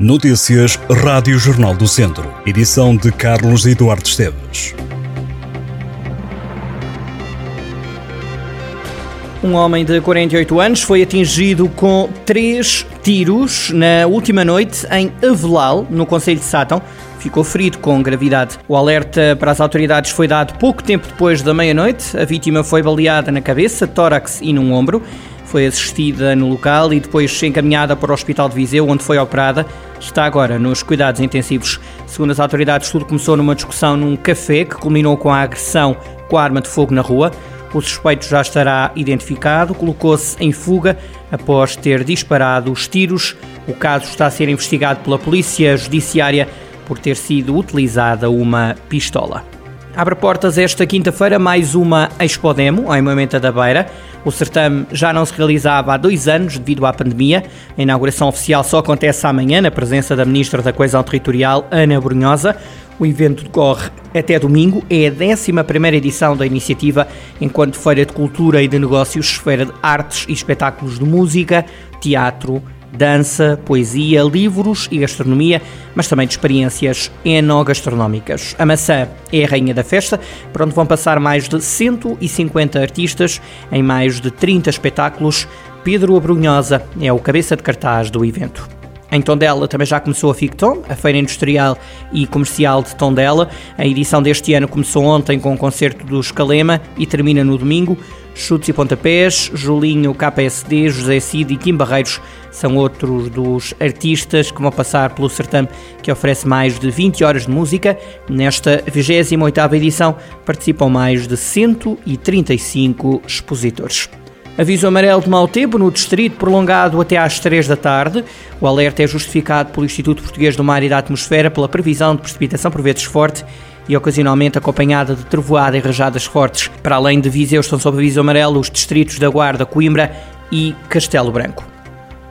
Notícias Rádio Jornal do Centro. Edição de Carlos Eduardo Esteves. Um homem de 48 anos foi atingido com três tiros na última noite em Avelal, no Conselho de Sátão. Ficou ferido com gravidade. O alerta para as autoridades foi dado pouco tempo depois da meia-noite. A vítima foi baleada na cabeça, tórax e num ombro foi assistida no local e depois encaminhada para o Hospital de Viseu, onde foi operada. Está agora nos cuidados intensivos. Segundo as autoridades, tudo começou numa discussão num café que culminou com a agressão com a arma de fogo na rua. O suspeito já estará identificado, colocou-se em fuga após ter disparado os tiros. O caso está a ser investigado pela Polícia Judiciária por ter sido utilizada uma pistola. Abre portas esta quinta-feira mais uma Expodemo, em Moimenta da Beira. O certame já não se realizava há dois anos devido à pandemia. A inauguração oficial só acontece amanhã, na presença da Ministra da Coesão Territorial, Ana Brunhosa. O evento decorre até domingo, é a 11 edição da iniciativa, enquanto Feira de Cultura e de Negócios, Feira de Artes e Espetáculos de Música, Teatro, dança, poesia, livros e gastronomia, mas também de experiências enogastronómicas. A maçã é a rainha da festa, por onde vão passar mais de 150 artistas em mais de 30 espetáculos. Pedro Abrunhosa é o cabeça de cartaz do evento. Em Tondela também já começou a Ficton, a feira industrial e comercial de Tondela. A edição deste ano começou ontem com o concerto do Escalema e termina no domingo. Chutes e Pontapés, Julinho, KSD, José Cid e Kim Barreiros são outros dos artistas que vão passar pelo certame que oferece mais de 20 horas de música. Nesta 28ª edição participam mais de 135 expositores. Aviso amarelo de mau tempo no distrito, prolongado até às 3 da tarde. O alerta é justificado pelo Instituto Português do Mar e da Atmosfera pela previsão de precipitação por vezes forte e ocasionalmente acompanhada de trovoada e rajadas fortes. Para além de Viseu, estão sob aviso amarelo os distritos da Guarda, Coimbra e Castelo Branco.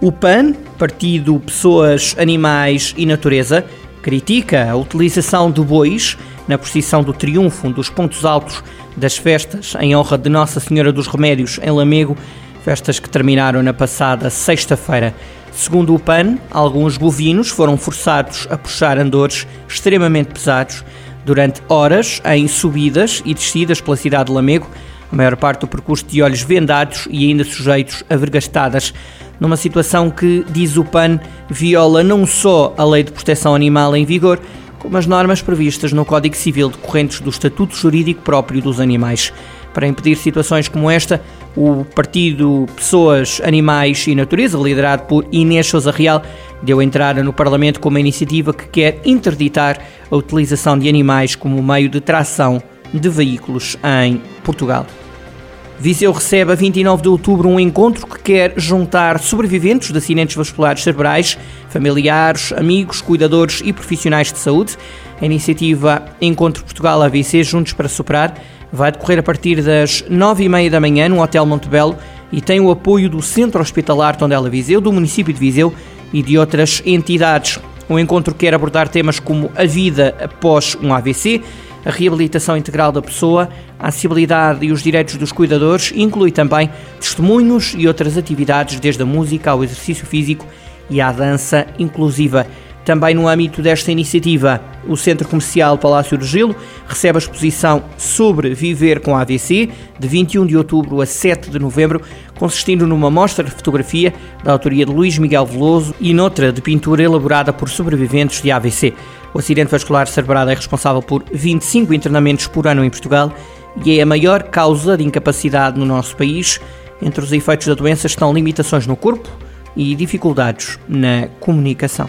O PAN, Partido Pessoas, Animais e Natureza, critica a utilização de bois na procissão do triunfo, um dos pontos altos das festas em honra de Nossa Senhora dos Remédios em Lamego, festas que terminaram na passada sexta-feira. Segundo o PAN, alguns bovinos foram forçados a puxar andores extremamente pesados durante horas em subidas e descidas pela cidade de Lamego, a maior parte do percurso de olhos vendados e ainda sujeitos a vergastadas, numa situação que, diz o PAN, viola não só a lei de proteção animal em vigor, como as normas previstas no Código Civil decorrentes do Estatuto Jurídico próprio dos animais. Para impedir situações como esta, o partido Pessoas, Animais e Natureza, liderado por Inês Sousa Real, deu entrada no Parlamento com uma iniciativa que quer interditar a utilização de animais como meio de tração de veículos em Portugal. Viseu recebe a 29 de outubro um encontro que quer juntar sobreviventes de acidentes vasculares cerebrais, familiares, amigos, cuidadores e profissionais de saúde. A iniciativa Encontro Portugal AVC Juntos para Superar vai decorrer a partir das 9h30 da manhã no Hotel Montebello e tem o apoio do Centro Hospitalar Tondela Viseu, do município de Viseu e de outras entidades. O encontro quer abordar temas como a vida após um AVC, a reabilitação integral da pessoa, a acessibilidade e os direitos dos cuidadores, inclui também testemunhos e outras atividades, desde a música ao exercício físico e à dança inclusiva. Também no âmbito desta iniciativa, o Centro Comercial Palácio do Gelo recebe a exposição sobre viver com AVC, de 21 de outubro a 7 de novembro, consistindo numa mostra de fotografia da autoria de Luís Miguel Veloso e noutra de pintura elaborada por sobreviventes de AVC. O acidente vascular cerebral é responsável por 25 internamentos por ano em Portugal e é a maior causa de incapacidade no nosso país. Entre os efeitos da doença estão limitações no corpo e dificuldades na comunicação.